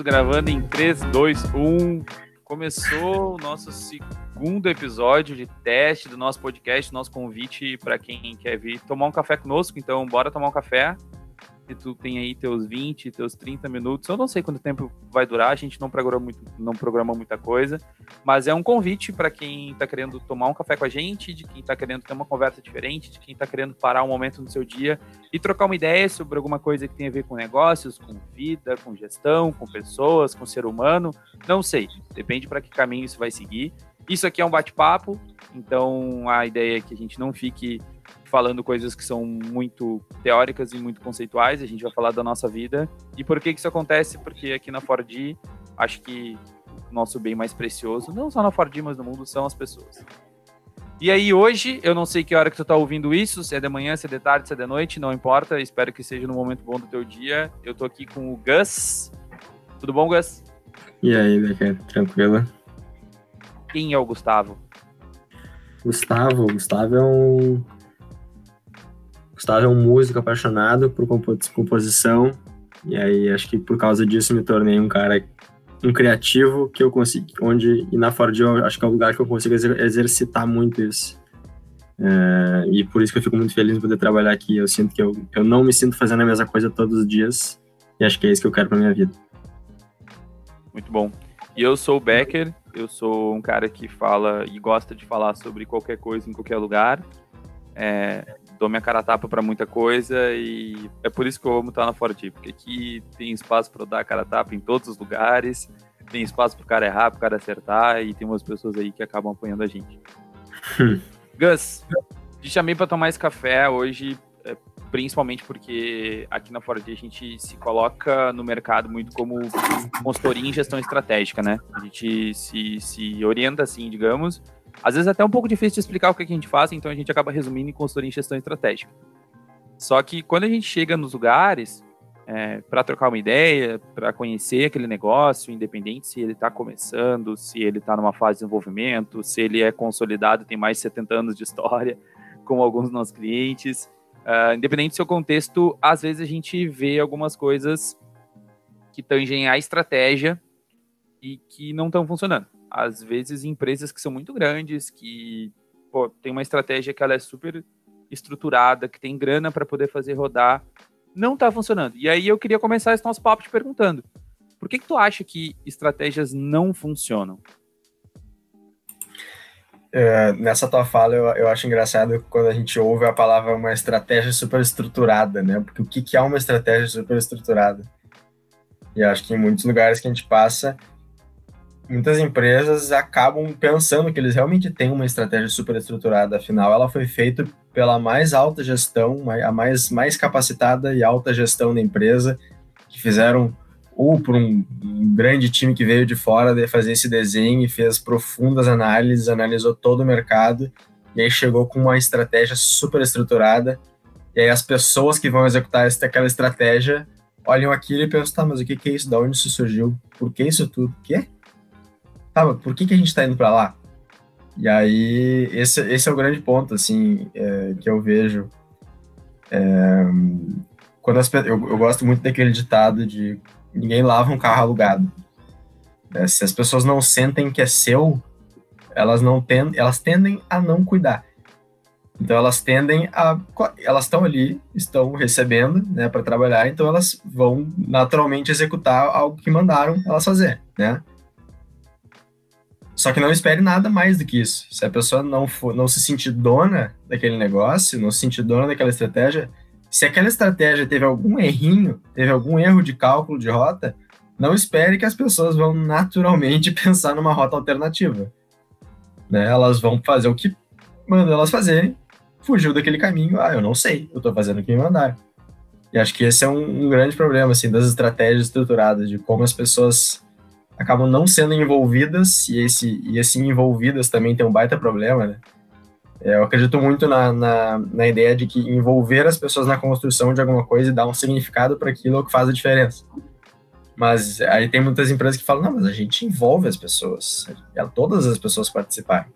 Estamos gravando em 3, 2, 1. Começou o nosso segundo episódio de teste do nosso podcast, nosso convite para quem quer vir tomar um café conosco. Então, bora tomar um café que tu tem aí teus 20, teus 30 minutos. Eu não sei quanto tempo vai durar, a gente não programa, muito, não programa muita coisa, mas é um convite para quem está querendo tomar um café com a gente, de quem está querendo ter uma conversa diferente, de quem está querendo parar um momento no seu dia e trocar uma ideia sobre alguma coisa que tem a ver com negócios, com vida, com gestão, com pessoas, com ser humano. Não sei, depende para que caminho isso vai seguir. Isso aqui é um bate-papo, então a ideia é que a gente não fique falando coisas que são muito teóricas e muito conceituais. A gente vai falar da nossa vida. E por que, que isso acontece? Porque aqui na Ford, acho que o nosso bem mais precioso, não só na Ford, mas no mundo, são as pessoas. E aí, hoje, eu não sei que hora que tu tá ouvindo isso, se é de manhã, se é de tarde, se é de noite, não importa. Espero que seja no momento bom do teu dia. Eu tô aqui com o Gus. Tudo bom, Gus? E aí, Becker? Tranquilo? Quem é o Gustavo? Gustavo, Gustavo é um Gustavo é um músico apaixonado por composição, e aí acho que por causa disso me tornei um cara, um criativo que eu consigo, onde, e na Ford eu acho que é o lugar que eu consigo exercitar muito isso. É, e por isso que eu fico muito feliz em poder trabalhar aqui. Eu sinto que eu, eu não me sinto fazendo a mesma coisa todos os dias, e acho que é isso que eu quero para minha vida. Muito bom. E eu sou o Becker, eu sou um cara que fala e gosta de falar sobre qualquer coisa em qualquer lugar. É, dou minha cara tapa para muita coisa e é por isso que eu amo estar na Forti, porque aqui tem espaço para dar a cara tapa em todos os lugares, tem espaço para o cara errar, para o cara acertar e tem umas pessoas aí que acabam apoiando a gente. Hum. Gus, te chamei para tomar esse café hoje, é, principalmente porque aqui na Ford a gente se coloca no mercado muito como consultoria em gestão estratégica, né? A gente se, se orienta assim, digamos, às vezes é até um pouco difícil de explicar o que a gente faz, então a gente acaba resumindo em consultoria em gestão estratégica. Só que quando a gente chega nos lugares é, para trocar uma ideia, para conhecer aquele negócio, independente se ele está começando, se ele está numa fase de desenvolvimento, se ele é consolidado, tem mais de 70 anos de história, como alguns dos nossos clientes, uh, independente do seu contexto, às vezes a gente vê algumas coisas que tangem a estratégia e que não estão funcionando às vezes empresas que são muito grandes, que pô, tem uma estratégia que ela é super estruturada, que tem grana para poder fazer rodar, não está funcionando. E aí eu queria começar esse nosso papo te perguntando, por que, que tu acha que estratégias não funcionam? É, nessa tua fala, eu, eu acho engraçado quando a gente ouve a palavra uma estratégia super estruturada, né? Porque o que, que é uma estratégia super estruturada? E acho que em muitos lugares que a gente passa, muitas empresas acabam pensando que eles realmente têm uma estratégia super estruturada, afinal ela foi feita pela mais alta gestão, a mais, mais capacitada e alta gestão da empresa, que fizeram ou por um, um grande time que veio de fora de fazer esse desenho e fez profundas análises, analisou todo o mercado e aí chegou com uma estratégia super estruturada. E aí as pessoas que vão executar essa, aquela estratégia olham aquilo e pensam, tá, mas o que, que é isso? Da onde isso surgiu? Por que isso tudo? O quê? Tá, por que, que a gente está indo para lá? E aí, esse, esse é o grande ponto, assim, é, que eu vejo. É, quando as, eu, eu gosto muito daquele ditado de ninguém lava um carro alugado. É, se as pessoas não sentem que é seu, elas não tendem, elas tendem a não cuidar. Então elas tendem a, elas estão ali, estão recebendo, né, para trabalhar, então elas vão naturalmente executar algo que mandaram elas fazer, né? Só que não espere nada mais do que isso. Se a pessoa não, for, não se sentir dona daquele negócio, não se sentir dona daquela estratégia, se aquela estratégia teve algum errinho, teve algum erro de cálculo de rota, não espere que as pessoas vão naturalmente pensar numa rota alternativa. Né? Elas vão fazer o que mandam elas fazerem, fugiu daquele caminho, ah, eu não sei, eu estou fazendo o que me mandaram. E acho que esse é um, um grande problema, assim, das estratégias estruturadas, de como as pessoas acabam não sendo envolvidas, e esse, e esse envolvidas também tem um baita problema, né? É, eu acredito muito na, na, na, ideia de que envolver as pessoas na construção de alguma coisa e dar um significado para aquilo é o que faz a diferença. Mas aí tem muitas empresas que falam, não, mas a gente envolve as pessoas, todas as pessoas participarem.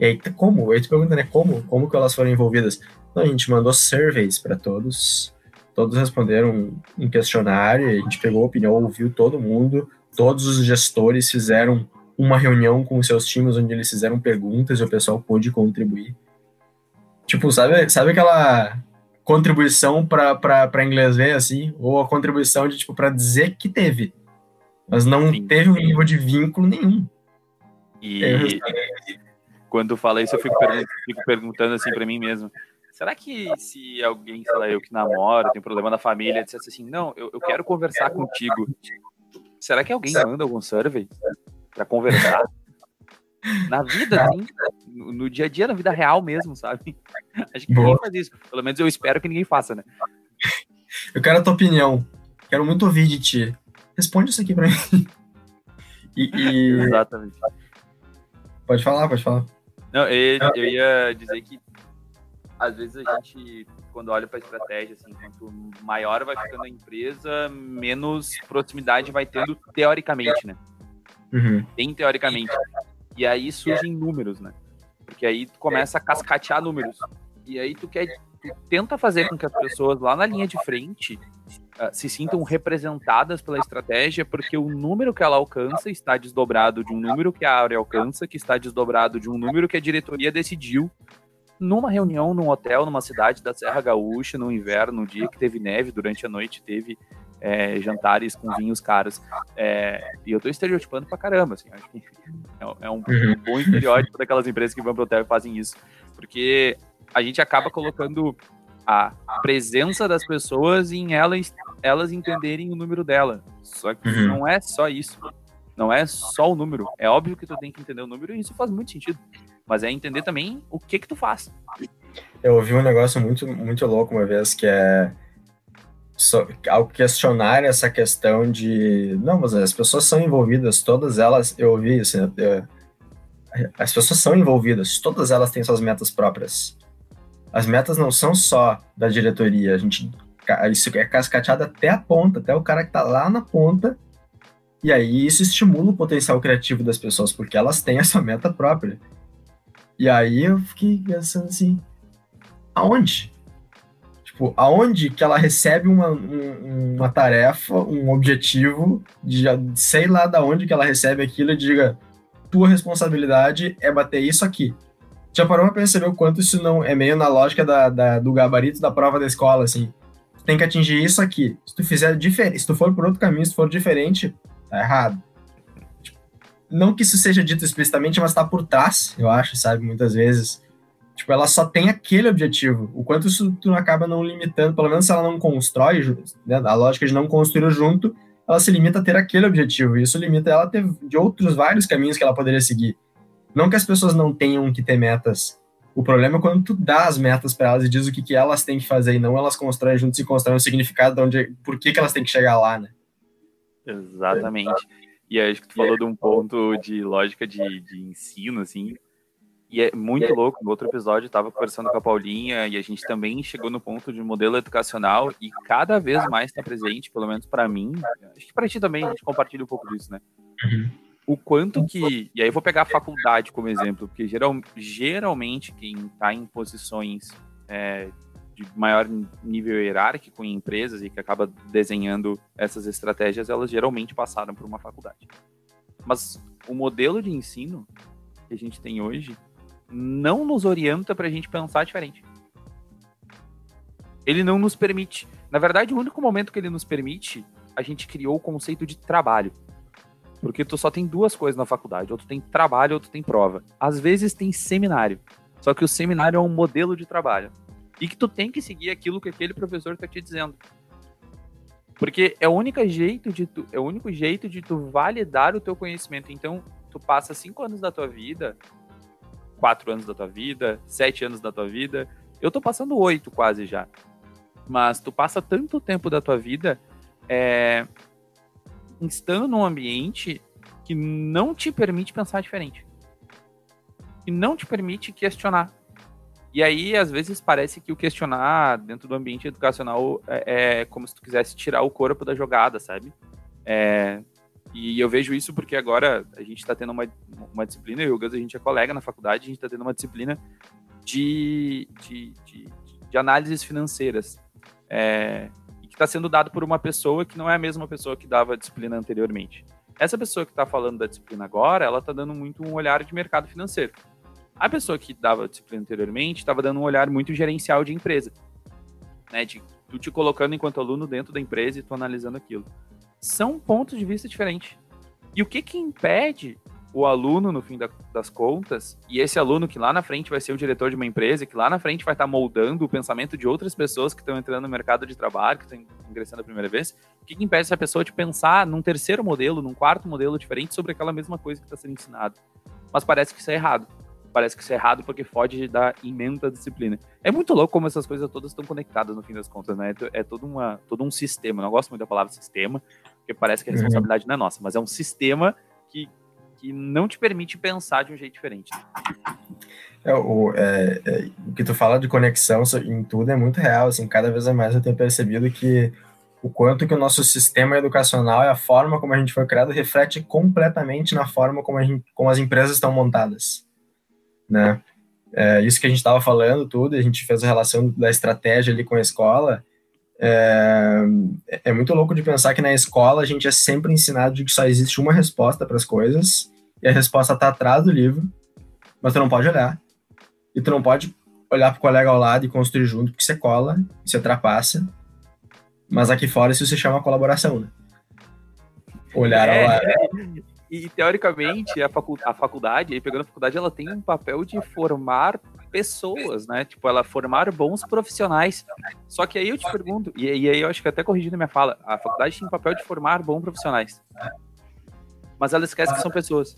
E aí, como? Aí tu pergunta, né, como? Como que elas foram envolvidas? Então, a gente mandou surveys para todos, todos responderam um questionário, a gente pegou a opinião, ouviu todo mundo, todos os gestores fizeram uma reunião com os seus times onde eles fizeram perguntas e o pessoal pôde contribuir. Tipo, sabe, sabe aquela contribuição para inglês ver, assim? Ou a contribuição de, tipo, para dizer que teve. Mas não Sim. teve um nível de vínculo nenhum. E quando fala isso, eu fico, fico perguntando assim para mim mesmo. Será que se alguém, sei lá, eu que namoro, tem problema na família, dissesse assim, não, eu, eu quero conversar contigo. Será que alguém manda algum survey para conversar? Na vida, assim, no, no, dia a dia, na vida real mesmo, sabe? Acho que Boa. ninguém faz isso. Pelo menos eu espero que ninguém faça, né? Eu quero a tua opinião. Quero muito ouvir de ti. Responde isso aqui pra mim. E, e... Exatamente. Pode falar, pode falar. Não, eu, eu ia dizer que às vezes a gente, quando olha para a estratégia, assim, quanto maior vai ficando a empresa, menos proximidade vai tendo teoricamente, né? Uhum. Bem teoricamente. E aí surgem números, né? Porque aí tu começa a cascatear números. E aí tu quer tu tenta fazer com que as pessoas lá na linha de frente uh, se sintam representadas pela estratégia, porque o número que ela alcança está desdobrado de um número que a área alcança, que está desdobrado de um número que a diretoria decidiu numa reunião num hotel numa cidade da Serra Gaúcha no inverno, no dia que teve neve durante a noite, teve é, jantares com vinhos caros. É, e eu tô estereotipando pra caramba, assim, acho que é, é um, um, bom estereótipo daquelas empresas que vão pro hotel e fazem isso. Porque a gente acaba colocando a presença das pessoas em elas, elas entenderem o número dela. Só que uhum. não é só isso. Não é só o número. É óbvio que tu tem que entender o número e isso faz muito sentido. Mas é entender também o que que tu faz. Eu ouvi um negócio muito, muito louco uma vez que é ao questionar essa questão de não, mas as pessoas são envolvidas, todas elas, eu ouvi isso, né, as pessoas são envolvidas, todas elas têm suas metas próprias. As metas não são só da diretoria, a gente isso é cascateado até a ponta, até o cara que tá lá na ponta. E aí isso estimula o potencial criativo das pessoas, porque elas têm essa meta própria. E aí eu fiquei pensando assim, aonde? Tipo, aonde que ela recebe uma, uma tarefa, um objetivo, de sei lá da onde que ela recebe aquilo e diga, tua responsabilidade é bater isso aqui. Já parou pra perceber o quanto isso não é meio na lógica da, da do gabarito da prova da escola, assim. Tem que atingir isso aqui. Se tu fizer diferente, se tu for por outro caminho, se for diferente, tá errado. Não que isso seja dito explicitamente, mas tá por trás, eu acho, sabe, muitas vezes Tipo, ela só tem aquele objetivo. O quanto isso tu acaba não limitando, pelo menos se ela não constrói, né, a lógica de não construir junto, ela se limita a ter aquele objetivo. E isso limita ela a ter de outros vários caminhos que ela poderia seguir. Não que as pessoas não tenham que ter metas. O problema é quando tu dá as metas para elas e diz o que, que elas têm que fazer e não elas constroem juntos e constroem um significado de onde, por que, que elas têm que chegar lá, né? Exatamente. E acho que tu falou de um ponto de lógica de, de ensino, assim, e é muito louco. No outro episódio, eu estava conversando com a Paulinha e a gente também chegou no ponto de modelo educacional e cada vez mais está presente, pelo menos para mim. Acho que para ti também, a gente compartilha um pouco disso, né? Uhum. O quanto que. E aí eu vou pegar a faculdade como exemplo, porque geral, geralmente quem está em posições é, de maior nível hierárquico em empresas e que acaba desenhando essas estratégias, elas geralmente passaram por uma faculdade. Mas o modelo de ensino que a gente tem hoje não nos orienta para a gente pensar diferente. Ele não nos permite. Na verdade, o único momento que ele nos permite, a gente criou o conceito de trabalho. Porque tu só tem duas coisas na faculdade, ou tu tem trabalho ou tu tem prova. Às vezes tem seminário. Só que o seminário é um modelo de trabalho. E que tu tem que seguir aquilo que aquele professor está te dizendo. Porque é o único jeito de tu, é o único jeito de tu validar o teu conhecimento. Então, tu passa cinco anos da tua vida quatro anos da tua vida, sete anos da tua vida. Eu tô passando oito quase já. Mas tu passa tanto tempo da tua vida é, estando num ambiente que não te permite pensar diferente. Que não te permite questionar. E aí, às vezes, parece que o questionar dentro do ambiente educacional é, é como se tu quisesse tirar o corpo da jogada, sabe? É, e eu vejo isso porque agora a gente está tendo uma, uma disciplina, eu e o Gus, a gente é colega na faculdade, a gente está tendo uma disciplina de, de, de, de análises financeiras. É, que está sendo dado por uma pessoa que não é a mesma pessoa que dava a disciplina anteriormente. Essa pessoa que está falando da disciplina agora, ela está dando muito um olhar de mercado financeiro. A pessoa que dava disciplina anteriormente estava dando um olhar muito gerencial de empresa, né? De tu te colocando enquanto aluno dentro da empresa e tu analisando aquilo. São pontos de vista diferentes. E o que que impede o aluno, no fim da, das contas, e esse aluno que lá na frente vai ser o diretor de uma empresa, que lá na frente vai estar moldando o pensamento de outras pessoas que estão entrando no mercado de trabalho, que estão ingressando a primeira vez, o que, que impede essa pessoa de pensar num terceiro modelo, num quarto modelo diferente sobre aquela mesma coisa que está sendo ensinado? Mas parece que isso é errado. Parece que isso é errado porque foge da emenda disciplina. É muito louco como essas coisas todas estão conectadas no fim das contas, né? É todo, uma, todo um sistema. Eu não gosto muito da palavra sistema, porque parece que a uhum. responsabilidade uhum. não é nossa, mas é um sistema que que não te permite pensar de um jeito diferente. É, o, é, é, o que tu fala de conexão em tudo é muito real, assim, cada vez mais eu tenho percebido que o quanto que o nosso sistema educacional e a forma como a gente foi criado reflete completamente na forma como, gente, como as empresas estão montadas, né? É, isso que a gente estava falando tudo, a gente fez a relação da estratégia ali com a escola, é, é muito louco de pensar que na escola a gente é sempre ensinado de que só existe uma resposta para as coisas e a resposta está atrás do livro, mas tu não pode olhar. E tu não pode olhar para o colega ao lado e construir junto, porque você cola, você ultrapassa. Mas aqui fora isso se chama colaboração, né? Olhar é, ao lado. E, teoricamente, a, facu a faculdade, aí pegando a faculdade, ela tem um papel de formar pessoas, né? Tipo, ela formar bons profissionais. Só que aí eu te pergunto, e, e aí eu acho que até corrigindo minha fala, a faculdade tem o papel de formar bons profissionais. Mas ela esquece que são pessoas.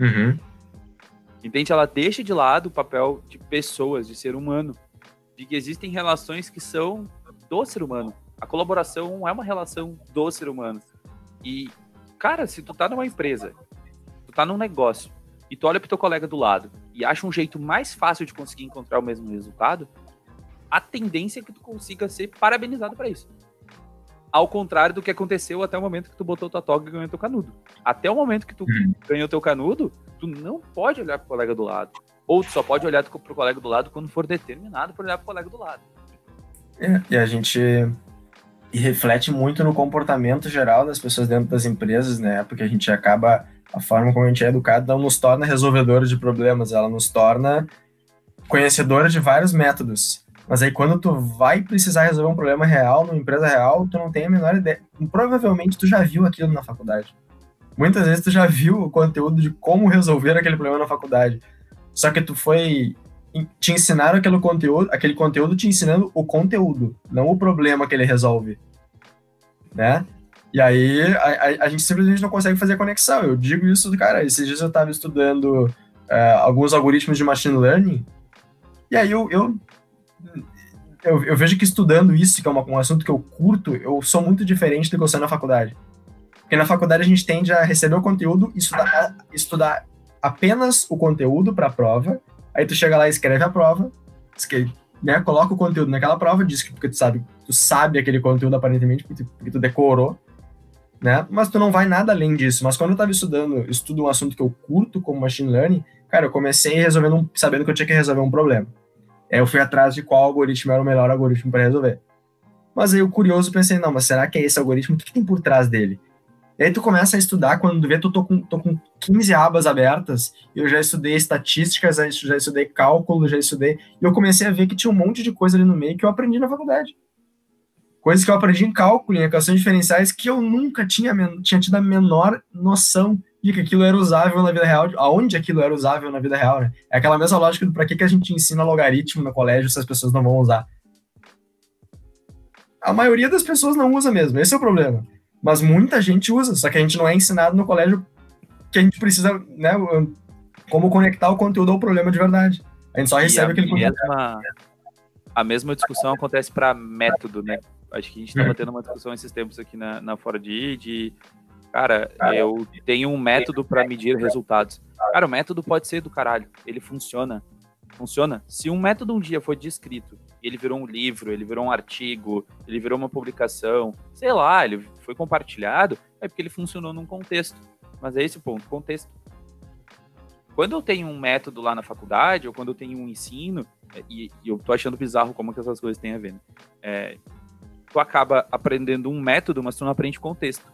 Uhum. Entende? Ela deixa de lado o papel de pessoas, de ser humano. De que existem relações que são do ser humano. A colaboração é uma relação do ser humano. E, cara, se tu tá numa empresa, tu tá num negócio, e tu olha pro teu colega do lado e acha um jeito mais fácil de conseguir encontrar o mesmo resultado, a tendência é que tu consiga ser parabenizado para isso. Ao contrário do que aconteceu até o momento que tu botou tua toga e ganhou teu canudo. Até o momento que tu hum. ganhou teu canudo, tu não pode olhar pro colega do lado. Ou tu só pode olhar pro colega do lado quando for determinado para olhar pro colega do lado. É, e a gente e reflete muito no comportamento geral das pessoas dentro das empresas, né? Porque a gente acaba a forma como a gente é educado não nos torna resolvedores de problemas, ela nos torna conhecedores de vários métodos. Mas aí quando tu vai precisar resolver um problema real, numa empresa real, tu não tem a menor ideia. Provavelmente tu já viu aquilo na faculdade. Muitas vezes tu já viu o conteúdo de como resolver aquele problema na faculdade. Só que tu foi te ensinaram aquele conteúdo, aquele conteúdo te ensinando o conteúdo, não o problema que ele resolve, né? E aí a, a, a, gente simplesmente não consegue fazer conexão. Eu digo isso, cara, esses dias eu estava estudando uh, alguns algoritmos de machine learning, e aí eu, eu, eu, eu, vejo que estudando isso, que é uma, um assunto que eu curto, eu sou muito diferente do que eu sou na faculdade. Porque na faculdade a gente tende a receber o conteúdo e estudar, estudar apenas o conteúdo para a prova, aí tu chega lá e escreve a prova, escreve, né, coloca o conteúdo naquela prova, diz que porque tu sabe, tu sabe aquele conteúdo aparentemente, porque tu, porque tu decorou, né? Mas tu não vai nada além disso. Mas quando eu estava estudando, estudo um assunto que eu curto como machine learning, cara, eu comecei resolvendo um, sabendo que eu tinha que resolver um problema. Aí eu fui atrás de qual algoritmo era o melhor algoritmo para resolver. Mas aí o curioso pensei, não, mas será que é esse algoritmo? O que, que, tem por trás dele? E aí tu começa a estudar, quando tu vê, tu tô com, tô com 15 abas abertas, e eu já estudei estatísticas, já estudei cálculo, já estudei, e eu comecei a ver que tinha um monte de coisa ali no meio que eu aprendi na faculdade coisas que eu aprendi em cálculo, em equações diferenciais, que eu nunca tinha, tinha tido a menor noção de que aquilo era usável na vida real, aonde aquilo era usável na vida real, né? É aquela mesma lógica do para que, que a gente ensina logaritmo no colégio se as pessoas não vão usar. A maioria das pessoas não usa mesmo, esse é o problema. Mas muita gente usa, só que a gente não é ensinado no colégio que a gente precisa, né, como conectar o conteúdo ao problema de verdade. A gente só recebe a aquele conteúdo. Mesma, a mesma discussão acontece para método, né? Acho que a gente estava uhum. tendo uma discussão esses tempos aqui na, na Fora de, de cara, eu tenho um método para medir resultados. Cara, o método pode ser do caralho, ele funciona. Funciona. Se um método um dia foi descrito, ele virou um livro, ele virou um artigo, ele virou uma publicação, sei lá, ele foi compartilhado, é porque ele funcionou num contexto. Mas é esse o ponto, contexto. Quando eu tenho um método lá na faculdade, ou quando eu tenho um ensino, e, e eu tô achando bizarro como que essas coisas têm a ver, né? É, tu acaba aprendendo um método, mas tu não aprende contexto.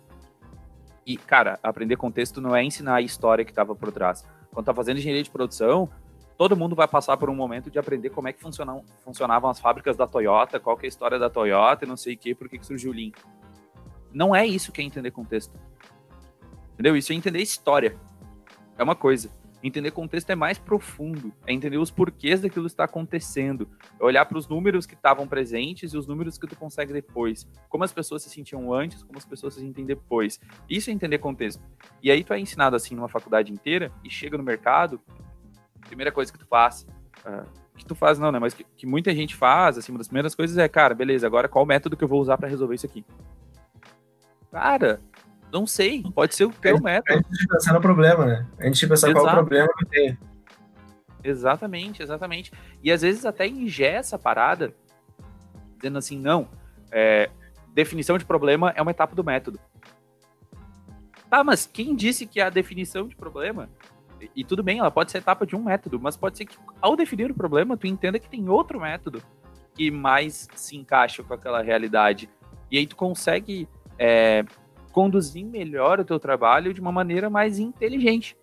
E, cara, aprender contexto não é ensinar a história que estava por trás. Quando tá fazendo engenharia de produção, todo mundo vai passar por um momento de aprender como é que funcionam, funcionavam as fábricas da Toyota, qual que é a história da Toyota e não sei o que, por que surgiu o Lean. Não é isso que é entender contexto. Entendeu? Isso é entender história. É uma coisa. Entender contexto é mais profundo, é entender os porquês daquilo está acontecendo, é olhar para os números que estavam presentes e os números que tu consegue depois, como as pessoas se sentiam antes, como as pessoas se sentem depois. Isso é entender contexto. E aí tu é ensinado assim numa faculdade inteira e chega no mercado, primeira coisa que tu faz, uh, que tu faz não, né, mas que, que, muita gente faz, assim, uma das primeiras coisas é, cara, beleza, agora qual o método que eu vou usar para resolver isso aqui? Cara, não sei, pode ser o teu método. A gente pensar no problema, né? A gente pensar Exato. qual é o problema que tem. Exatamente, exatamente. E às vezes até ingessa a parada, dizendo assim, não, é, definição de problema é uma etapa do método. Tá, mas quem disse que a definição de problema, e, e tudo bem, ela pode ser etapa de um método, mas pode ser que ao definir o problema, tu entenda que tem outro método que mais se encaixa com aquela realidade. E aí tu consegue é, conduzir melhor o teu trabalho de uma maneira mais inteligente.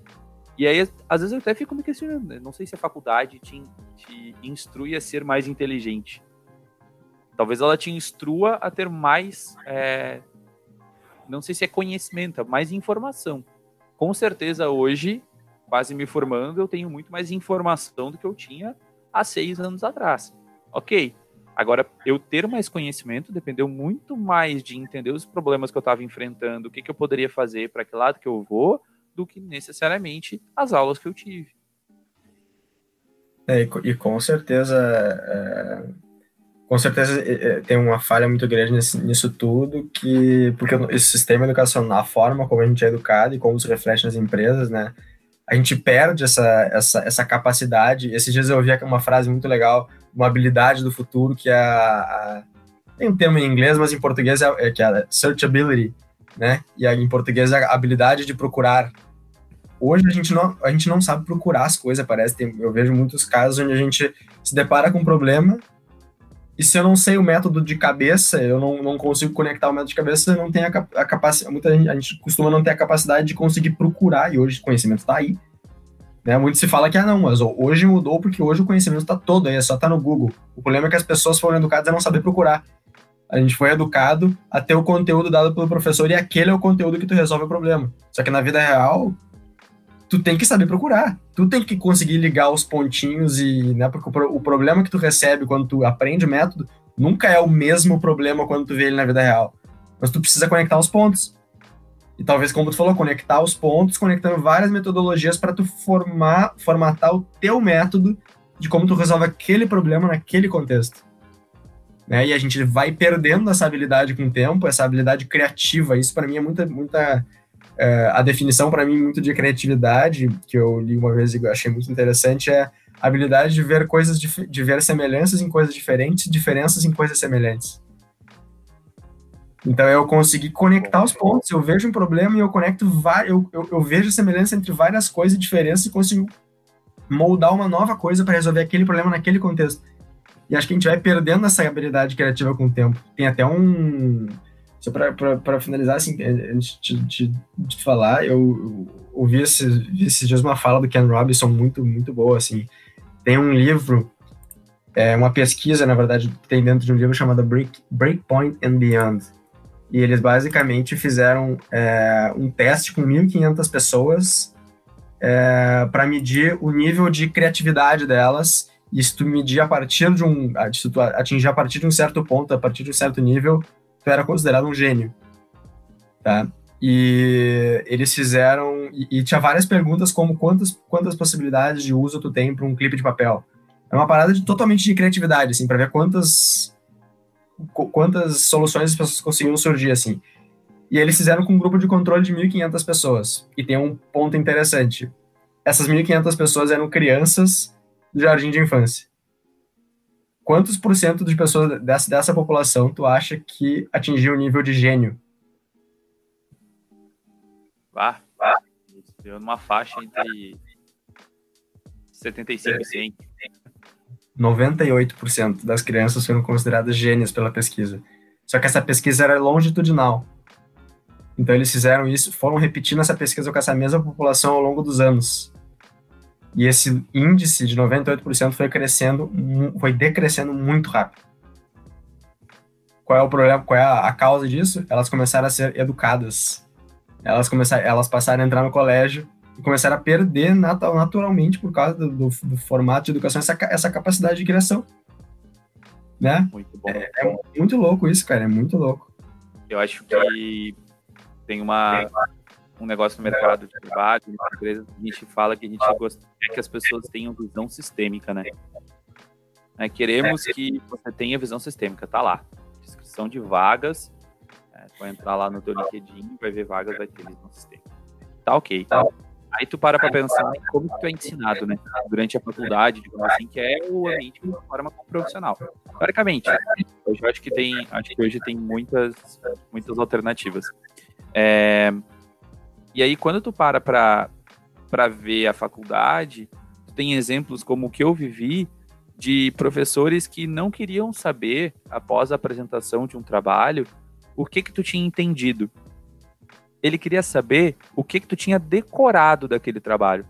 E aí, às vezes, eu até fico me questionando, né? não sei se a faculdade te, te instrui a ser mais inteligente. Talvez ela te instrua a ter mais, é, não sei se é conhecimento, mais informação. Com certeza, hoje, quase me formando, eu tenho muito mais informação do que eu tinha há seis anos atrás. Ok, Agora, eu ter mais conhecimento dependeu muito mais de entender os problemas que eu estava enfrentando, o que, que eu poderia fazer, para que lado que eu vou, do que necessariamente as aulas que eu tive. É, e, com certeza, é, com certeza é, tem uma falha muito grande nesse, nisso tudo, que porque esse sistema educacional, a forma como a gente é educado e como se reflete nas empresas, né, a gente perde essa, essa, essa capacidade. Esses dias eu ouvi uma frase muito legal uma habilidade do futuro que é a, a tem um termo em inglês, mas em português é, é que é a searchability, né? E aí, em português é a habilidade de procurar. Hoje a gente não, a gente não sabe procurar as coisas, parece. Tem, eu vejo muitos casos onde a gente se depara com um problema e se eu não sei o método de cabeça, eu não, não consigo conectar o método de cabeça, eu não tenho a, a capacidade. Muita gente, a gente costuma não ter a capacidade de conseguir procurar, e hoje o conhecimento está aí. Né? Muito se fala que, ah, não, mas hoje mudou porque hoje o conhecimento está todo aí, é só tá no Google. O problema é que as pessoas foram educadas a não saber procurar. A gente foi educado a ter o conteúdo dado pelo professor e aquele é o conteúdo que tu resolve o problema. Só que na vida real, tu tem que saber procurar. Tu tem que conseguir ligar os pontinhos e, né, porque o problema que tu recebe quando tu aprende o método nunca é o mesmo problema quando tu vê ele na vida real. Mas tu precisa conectar os pontos. E talvez, como tu falou, conectar os pontos, conectando várias metodologias para tu formar, formatar o teu método de como tu resolve aquele problema naquele contexto. Né? E a gente vai perdendo essa habilidade com o tempo, essa habilidade criativa. Isso para mim é muita, muita é, a definição para mim muito de criatividade que eu li uma vez e achei muito interessante é a habilidade de ver coisas de ver semelhanças em coisas diferentes, diferenças em coisas semelhantes. Então eu consegui conectar os pontos. Eu vejo um problema e eu conecto eu, eu, eu vejo semelhança entre várias coisas e diferenças e consigo moldar uma nova coisa para resolver aquele problema naquele contexto. E acho que a gente vai perdendo essa habilidade criativa com o tempo. Tem até um. Só para finalizar, assim, antes de, de, de falar, eu, eu ouvi esses, esses dias uma fala do Ken Robinson muito, muito boa, assim. Tem um livro, é uma pesquisa, na verdade, que tem dentro de um livro chamado Break, Breakpoint and Beyond e eles basicamente fizeram é, um teste com 1.500 pessoas é, para medir o nível de criatividade delas. E se tu medir a partir de um. Se tu atingir a partir de um certo ponto, a partir de um certo nível, tu era considerado um gênio. Tá? E eles fizeram. E, e tinha várias perguntas, como quantas, quantas possibilidades de uso tu tem para um clipe de papel. É uma parada de, totalmente de criatividade, assim, para ver quantas quantas soluções as pessoas conseguiam surgir assim. E eles fizeram com um grupo de controle de 1.500 pessoas. E tem um ponto interessante. Essas 1.500 pessoas eram crianças do jardim de infância. Quantos por cento de pessoas dessa, dessa população tu acha que atingiu o nível de gênio? Ah, deu numa faixa entre 75 e 100. 98% das crianças foram consideradas gênias pela pesquisa. Só que essa pesquisa era longitudinal. Então eles fizeram isso, foram repetindo essa pesquisa com essa mesma população ao longo dos anos. E esse índice de 98% foi crescendo, foi decrescendo muito rápido. Qual é o problema? Qual é a, causa disso? Elas começaram a ser educadas. Elas começaram, elas passaram a entrar no colégio começaram a perder naturalmente por causa do, do, do formato de educação essa, essa capacidade de criação. Né? Muito bom. É, é muito louco isso, cara. É muito louco. Eu acho que tem uma um negócio no mercado de trabalho, na empresa, a gente fala que a gente gosta que as pessoas tenham visão sistêmica, né? É, queremos que você tenha visão sistêmica, tá lá. Descrição de vagas, é, vai entrar lá no teu LinkedIn, vai ver vagas, vai ter visão sistêmica. Tá ok. Tá. Aí tu para pra pensar em como tu é ensinado, né? Durante a faculdade, digamos assim, que é o ambiente de forma profissional. Teoricamente, hoje eu acho que tem, acho que hoje tem muitas, muitas alternativas. É, e aí, quando tu para para ver a faculdade, tu tem exemplos como o que eu vivi de professores que não queriam saber, após a apresentação de um trabalho, o que que tu tinha entendido. Ele queria saber o que que tu tinha decorado daquele trabalho.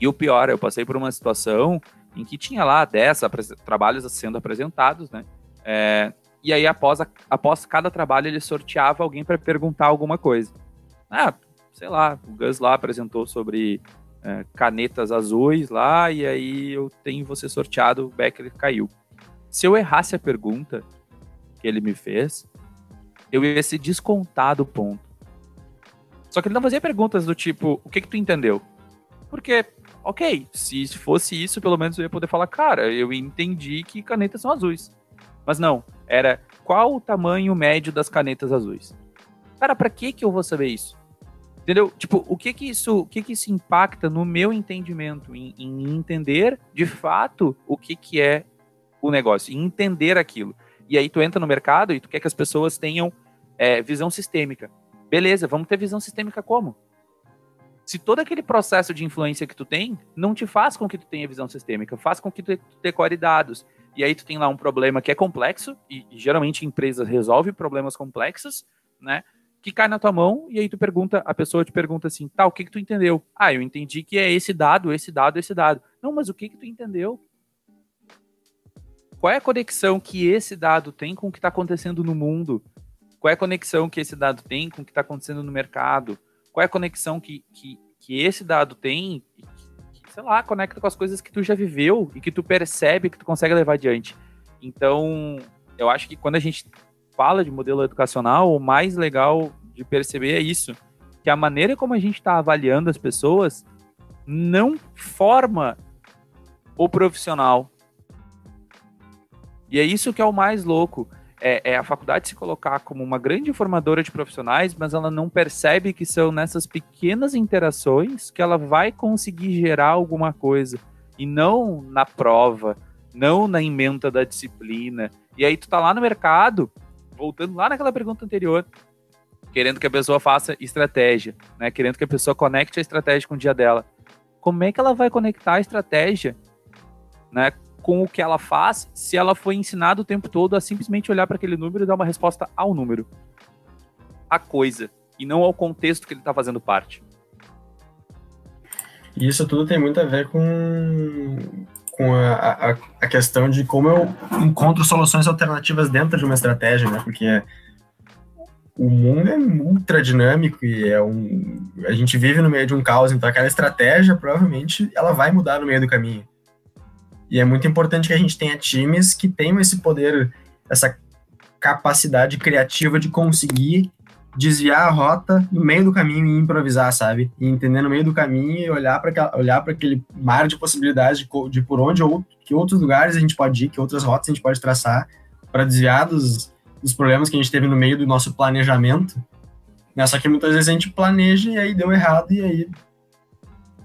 E o pior, eu passei por uma situação em que tinha lá 10 trabalhos sendo apresentados, né? É, e aí, após, a, após cada trabalho, ele sorteava alguém para perguntar alguma coisa. Ah, sei lá, o Gus lá apresentou sobre é, canetas azuis lá, e aí eu tenho você sorteado, o Becker caiu. Se eu errasse a pergunta que ele me fez, eu ia ser descontado ponto. Só que ele não fazia perguntas do tipo, o que que tu entendeu? Porque, ok, se fosse isso, pelo menos eu ia poder falar, cara, eu entendi que canetas são azuis. Mas não, era qual o tamanho médio das canetas azuis? Cara, pra que que eu vou saber isso? Entendeu? Tipo, o que que isso, o que que isso impacta no meu entendimento em, em entender de fato o que que é o negócio, em entender aquilo. E aí tu entra no mercado e tu quer que as pessoas tenham é, visão sistêmica. Beleza, vamos ter visão sistêmica como? Se todo aquele processo de influência que tu tem não te faz com que tu tenha visão sistêmica, faz com que tu decore dados. E aí tu tem lá um problema que é complexo, e, e geralmente empresas resolvem problemas complexos, né? que cai na tua mão e aí tu pergunta, a pessoa te pergunta assim, tá, o que que tu entendeu? Ah, eu entendi que é esse dado, esse dado, esse dado. Não, mas o que que tu entendeu? Qual é a conexão que esse dado tem com o que está acontecendo no mundo? Qual é a conexão que esse dado tem com o que está acontecendo no mercado? Qual é a conexão que, que, que esse dado tem, que, sei lá, conecta com as coisas que tu já viveu e que tu percebe que tu consegue levar adiante? Então, eu acho que quando a gente fala de modelo educacional, o mais legal de perceber é isso, que a maneira como a gente está avaliando as pessoas não forma o profissional. E é isso que é o mais louco. É, é, a faculdade se colocar como uma grande formadora de profissionais, mas ela não percebe que são nessas pequenas interações que ela vai conseguir gerar alguma coisa. E não na prova, não na emenda da disciplina. E aí tu tá lá no mercado voltando lá naquela pergunta anterior, querendo que a pessoa faça estratégia, né? Querendo que a pessoa conecte a estratégia com o dia dela. Como é que ela vai conectar a estratégia, né, com o que ela faz, se ela foi ensinada o tempo todo a simplesmente olhar para aquele número e dar uma resposta ao número, a coisa, e não ao contexto que ele está fazendo parte. Isso tudo tem muito a ver com com a, a, a, questão de como eu encontro soluções alternativas dentro de uma estratégia, né? Porque o mundo é ultra dinâmico e é um, a gente vive no meio de um caos, então aquela estratégia provavelmente ela vai mudar no meio do caminho. E é muito importante que a gente tenha times que tenham esse poder, essa capacidade criativa de conseguir desviar a rota no meio do caminho e improvisar, sabe? E entender no meio do caminho e olhar para olhar para aquele mar de possibilidades de, de, por onde ou que outros lugares a gente pode ir, que outras rotas a gente pode traçar para desviar dos, dos problemas que a gente teve no meio do nosso planejamento. Né? Só que muitas vezes a gente planeja e aí deu errado e aí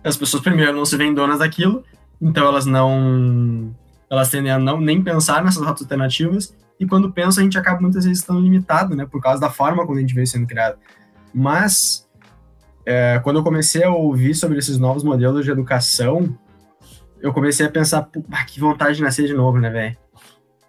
as pessoas primeiro não se veem donas daquilo, então elas não elas tendem a não nem pensar nessas rotas alternativas e quando pensa, a gente acaba muitas vezes tão limitado, né, por causa da forma como a gente veio sendo criado. Mas, é, quando eu comecei a ouvir sobre esses novos modelos de educação, eu comecei a pensar, ah, que vontade de nascer de novo, né, velho?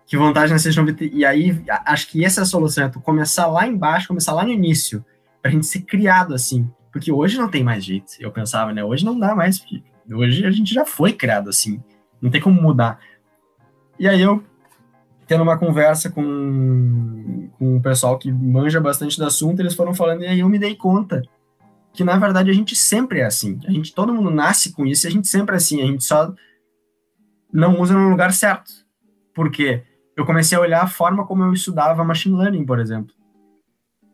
Que vontade de nascer de novo. E aí, acho que essa é a solução, é tu começar lá embaixo, começar lá no início, pra gente ser criado assim. Porque hoje não tem mais jeito. Eu pensava, né? Hoje não dá mais, porque hoje a gente já foi criado assim. Não tem como mudar. E aí eu, tendo uma conversa com, com um pessoal que manja bastante do assunto, eles foram falando, e aí eu me dei conta que, na verdade, a gente sempre é assim. A gente, todo mundo nasce com isso e a gente sempre é assim. A gente só não usa no lugar certo. Por quê? Eu comecei a olhar a forma como eu estudava machine learning, por exemplo.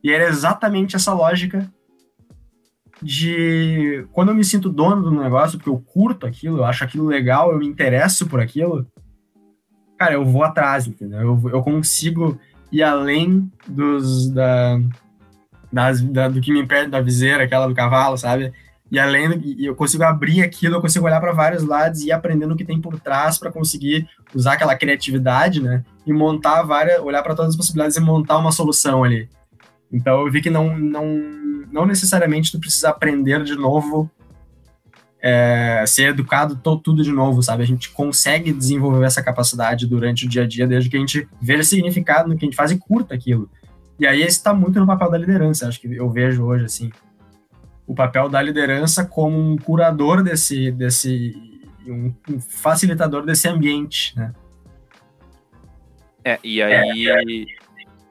E era exatamente essa lógica de quando eu me sinto dono do negócio, porque eu curto aquilo, eu acho aquilo legal, eu me interesso por aquilo, cara, eu vou atrás, entendeu? Eu, eu consigo ir além dos da, das, da, do que me impede da viseira, aquela do cavalo, sabe? E além, e eu consigo abrir aquilo, eu consigo olhar para vários lados e ir aprendendo o que tem por trás para conseguir usar aquela criatividade, né? E montar várias, olhar para todas as possibilidades e montar uma solução ali. Então eu vi que não, não, não necessariamente tu precisa aprender de novo, é, ser educado to, tudo de novo, sabe? A gente consegue desenvolver essa capacidade durante o dia a dia, desde que a gente veja significado no que a gente faz e curta aquilo. E aí esse está muito no papel da liderança, acho que eu vejo hoje, assim, o papel da liderança como um curador desse, desse um, um facilitador desse ambiente, né? É, e aí é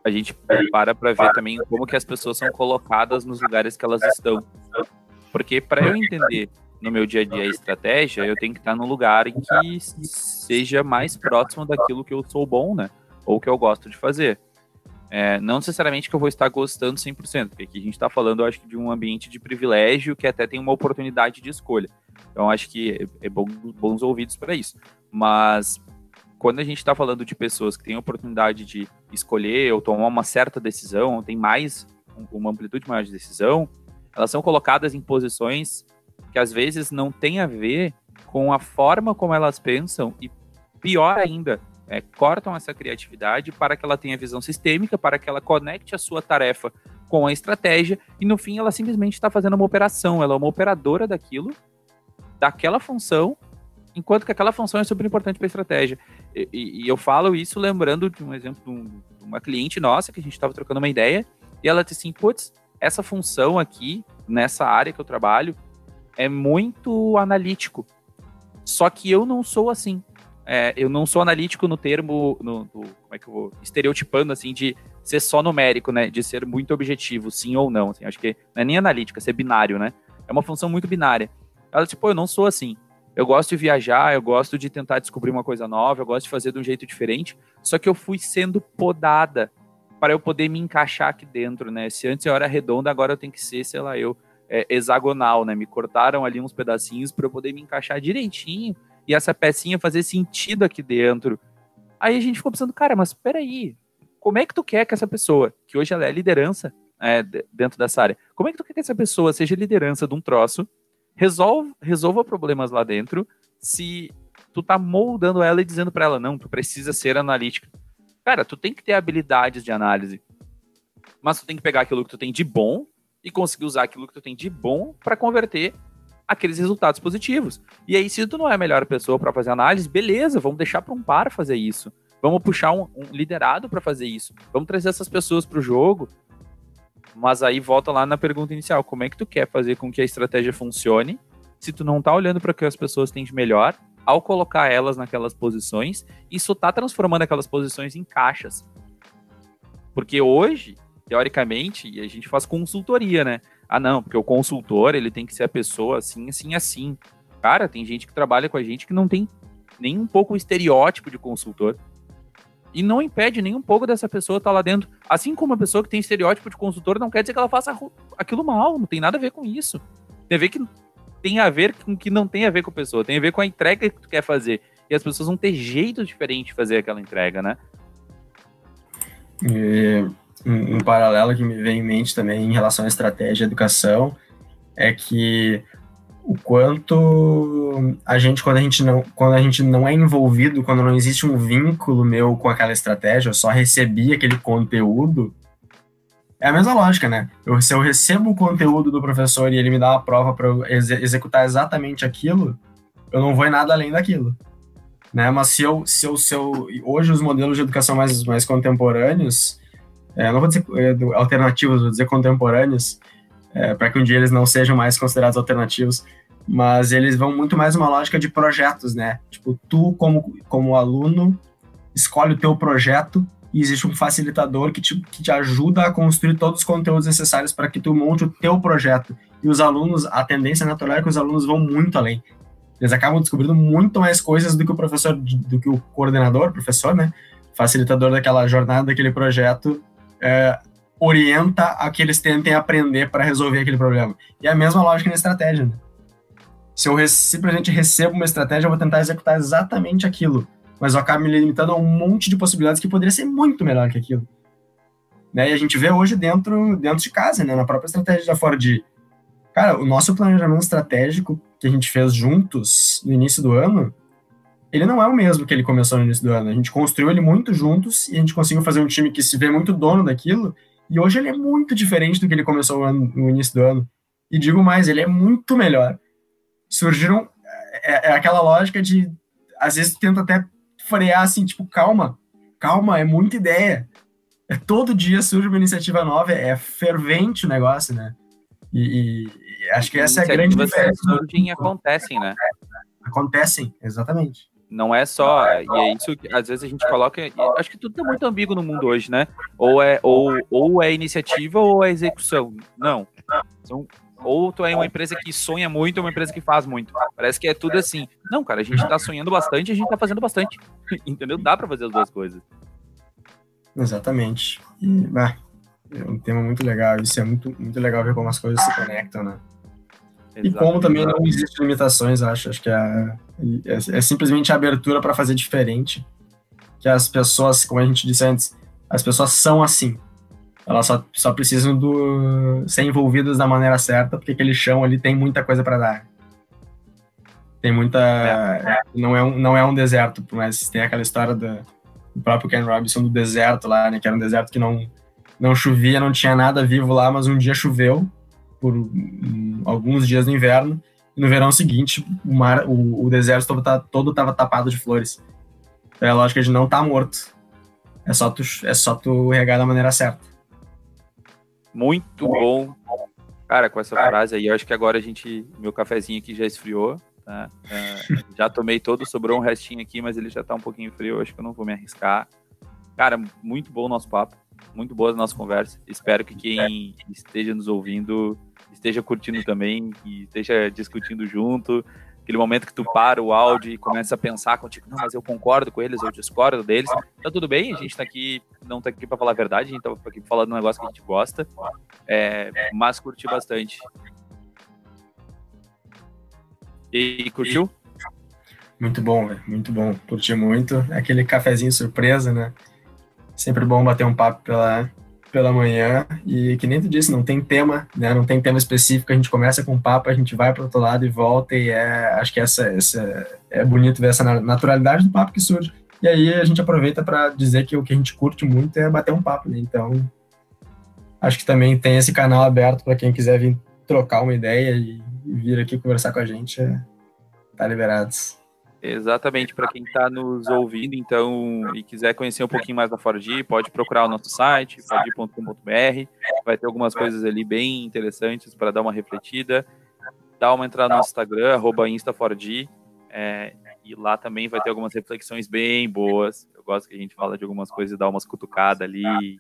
a gente para para ver também como que as pessoas são colocadas nos lugares que elas estão. Porque para eu entender no meu dia a dia a estratégia, eu tenho que estar num lugar em que seja mais próximo daquilo que eu sou bom, né? Ou que eu gosto de fazer. É, não necessariamente que eu vou estar gostando 100%, porque aqui a gente está falando, eu acho que, de um ambiente de privilégio que até tem uma oportunidade de escolha. Então, acho que é, é bom, bons ouvidos para isso. Mas quando a gente está falando de pessoas que têm a oportunidade de escolher ou tomar uma certa decisão, ou tem mais uma amplitude maior de decisão, elas são colocadas em posições que às vezes não tem a ver com a forma como elas pensam e pior ainda, é, cortam essa criatividade para que ela tenha visão sistêmica, para que ela conecte a sua tarefa com a estratégia e no fim ela simplesmente está fazendo uma operação, ela é uma operadora daquilo, daquela função enquanto que aquela função é super importante para a estratégia. E, e, eu falo isso lembrando de um exemplo de, um, de uma cliente nossa que a gente estava trocando uma ideia e ela disse assim, putz, essa função aqui, nessa área que eu trabalho, é muito analítico. Só que eu não sou assim. É, eu não sou analítico no termo, no, no, como é que eu vou, estereotipando assim, de ser só numérico, né? De ser muito objetivo, sim ou não. Assim, acho que não é nem analítica, é ser binário, né? É uma função muito binária. Ela, tipo, eu não sou assim. Eu gosto de viajar, eu gosto de tentar descobrir uma coisa nova, eu gosto de fazer de um jeito diferente. Só que eu fui sendo podada para eu poder me encaixar aqui dentro, né? Se antes eu era redonda, agora eu tenho que ser, sei lá, eu é, hexagonal, né? Me cortaram ali uns pedacinhos para eu poder me encaixar direitinho e essa pecinha fazer sentido aqui dentro. Aí a gente ficou pensando, cara, mas peraí, como é que tu quer que essa pessoa, que hoje ela é liderança é, dentro dessa área, como é que tu quer que essa pessoa seja liderança de um troço resolve, resolva problemas lá dentro se tu tá moldando ela e dizendo para ela, não, tu precisa ser analítica. Cara, tu tem que ter habilidades de análise, mas tu tem que pegar aquilo que tu tem de bom e conseguir usar aquilo que tu tem de bom para converter aqueles resultados positivos. E aí, se tu não é a melhor pessoa para fazer análise, beleza, vamos deixar para um par fazer isso. Vamos puxar um, um liderado para fazer isso. Vamos trazer essas pessoas para o jogo mas aí volta lá na pergunta inicial: como é que tu quer fazer com que a estratégia funcione se tu não tá olhando para o que as pessoas têm de melhor ao colocar elas naquelas posições, isso tá transformando aquelas posições em caixas. Porque hoje, teoricamente, a gente faz consultoria, né? Ah, não, porque o consultor, ele tem que ser a pessoa assim, assim, assim. Cara, tem gente que trabalha com a gente que não tem nem um pouco o estereótipo de consultor. E não impede nem um pouco dessa pessoa estar tá lá dentro. Assim como a pessoa que tem estereótipo de consultor, não quer dizer que ela faça aquilo mal, não tem nada a ver com isso. Tem a ver que tem a ver com que não tem a ver com a pessoa, tem a ver com a entrega que tu quer fazer. E as pessoas vão ter jeitos diferentes de fazer aquela entrega, né? E, um, um paralelo que me vem em mente também em relação à estratégia de educação é que o quanto a gente quando a gente não quando a gente não é envolvido quando não existe um vínculo meu com aquela estratégia eu só recebi aquele conteúdo é a mesma lógica né? Eu, se eu recebo o conteúdo do professor e ele me dá uma prova para ex executar exatamente aquilo eu não vou em nada além daquilo né? Mas se eu se eu, se eu hoje os modelos de educação mais mais contemporâneos é, não vou dizer é, alternativos, vou dizer contemporâneos, é, para que um dia eles não sejam mais considerados alternativos, mas eles vão muito mais uma lógica de projetos, né? Tipo, tu como, como aluno escolhe o teu projeto e existe um facilitador que te, que te ajuda a construir todos os conteúdos necessários para que tu monte o teu projeto. E os alunos, a tendência natural é que os alunos vão muito além. Eles acabam descobrindo muito mais coisas do que o professor, do que o coordenador, professor, né? Facilitador daquela jornada, daquele projeto, é, orienta a que eles tentem aprender para resolver aquele problema. E é a mesma lógica na estratégia, né? Se eu simplesmente recebo uma estratégia, eu vou tentar executar exatamente aquilo mas eu acabo me limitando a um monte de possibilidades que poderia ser muito melhor que aquilo. Né? E a gente vê hoje dentro, dentro de casa, né? na própria estratégia da Ford. Cara, o nosso planejamento estratégico que a gente fez juntos no início do ano, ele não é o mesmo que ele começou no início do ano. A gente construiu ele muito juntos e a gente conseguiu fazer um time que se vê muito dono daquilo. E hoje ele é muito diferente do que ele começou no início do ano. E digo mais, ele é muito melhor. Surgiram. É, é aquela lógica de. Às vezes tenta até frear assim, tipo, calma, calma, é muita ideia. É, todo dia surge uma iniciativa nova, é fervente o negócio, né? E, e acho que essa é a grande diferença. Surgem e acontecem, né? Acontecem, exatamente. Não é só, e é isso que às vezes a gente coloca, acho que tudo tá muito ambíguo no mundo hoje, né? Ou é, ou, ou é iniciativa ou é execução. Não. São ou tu é uma empresa que sonha muito ou uma empresa que faz muito. Parece que é tudo assim. Não, cara, a gente tá sonhando bastante a gente tá fazendo bastante. Entendeu? Dá para fazer as duas coisas. Exatamente. E, bah, é um tema muito legal. Isso é muito, muito legal ver como as coisas se conectam, né? Exatamente. E como também não existem limitações, acho. Acho que é, é, é simplesmente a abertura para fazer diferente. Que as pessoas, como a gente disse antes, as pessoas são assim. Elas só, só precisam do, ser envolvidas da maneira certa, porque aquele chão ali tem muita coisa para dar. Tem muita. É. Não, é um, não é um deserto, mas tem aquela história do, do próprio Ken Robinson do deserto lá, né? Que era um deserto que não, não chovia, não tinha nada vivo lá, mas um dia choveu por um, alguns dias no inverno. E no verão seguinte, o, mar, o, o deserto todo, tá, todo tava tapado de flores. É a lógica de não tá morto. É só tu, é só tu regar da maneira certa. Muito bom. Cara, com essa frase aí, eu acho que agora a gente. Meu cafezinho aqui já esfriou. Tá? Uh, já tomei todo, sobrou um restinho aqui, mas ele já tá um pouquinho frio. Acho que eu não vou me arriscar. Cara, muito bom o nosso papo. Muito boa a nossa conversa. Espero que quem esteja nos ouvindo esteja curtindo também e esteja discutindo junto aquele momento que tu para o áudio e começa a pensar contigo, não, mas eu concordo com eles, eu discordo deles. Tá tudo bem, a gente tá aqui, não tá aqui para falar a verdade, a gente tá aqui falando um negócio que a gente gosta, é, mas curti bastante. E curtiu? Muito bom, velho, muito bom. Curti muito. Aquele cafezinho surpresa, né? Sempre bom bater um papo pela, pela manhã e que nem tu disse, não tem tema, né? Não tem tema específico, a gente começa com um papo, a gente vai para outro lado e volta e é, acho que essa, essa é bonito ver essa naturalidade do papo que surge. E aí a gente aproveita para dizer que o que a gente curte muito é bater um papo, né? Então, acho que também tem esse canal aberto para quem quiser vir trocar uma ideia e vir aqui conversar com a gente, é, tá liberados. Exatamente, para quem está nos ouvindo, então, e quiser conhecer um pouquinho mais da Ford, pode procurar o nosso site, ford.com.br, vai ter algumas coisas ali bem interessantes para dar uma refletida. Dá uma entrada no nosso Instagram, arroba é, e lá também vai ter algumas reflexões bem boas. Eu gosto que a gente fala de algumas coisas e dá umas cutucadas ali.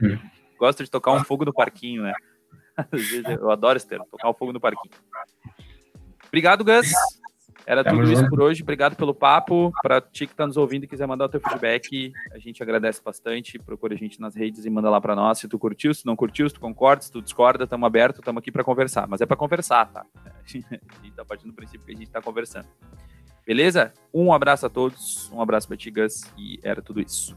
Hum. Gosto de tocar um fogo no parquinho, né? Às vezes eu adoro esse termo, tocar um fogo no parquinho. Obrigado, Gus. Era Tamo tudo junto. isso por hoje. Obrigado pelo papo. Para ti que está nos ouvindo e quiser mandar o teu feedback, a gente agradece bastante. Procura a gente nas redes e manda lá para nós. Se tu curtiu, se não curtiu, se tu concorda, se tu discorda, estamos aberto, estamos aqui para conversar. Mas é para conversar, tá? A gente está partindo do princípio que a gente está conversando. Beleza? Um abraço a todos, um abraço para Tigas e era tudo isso.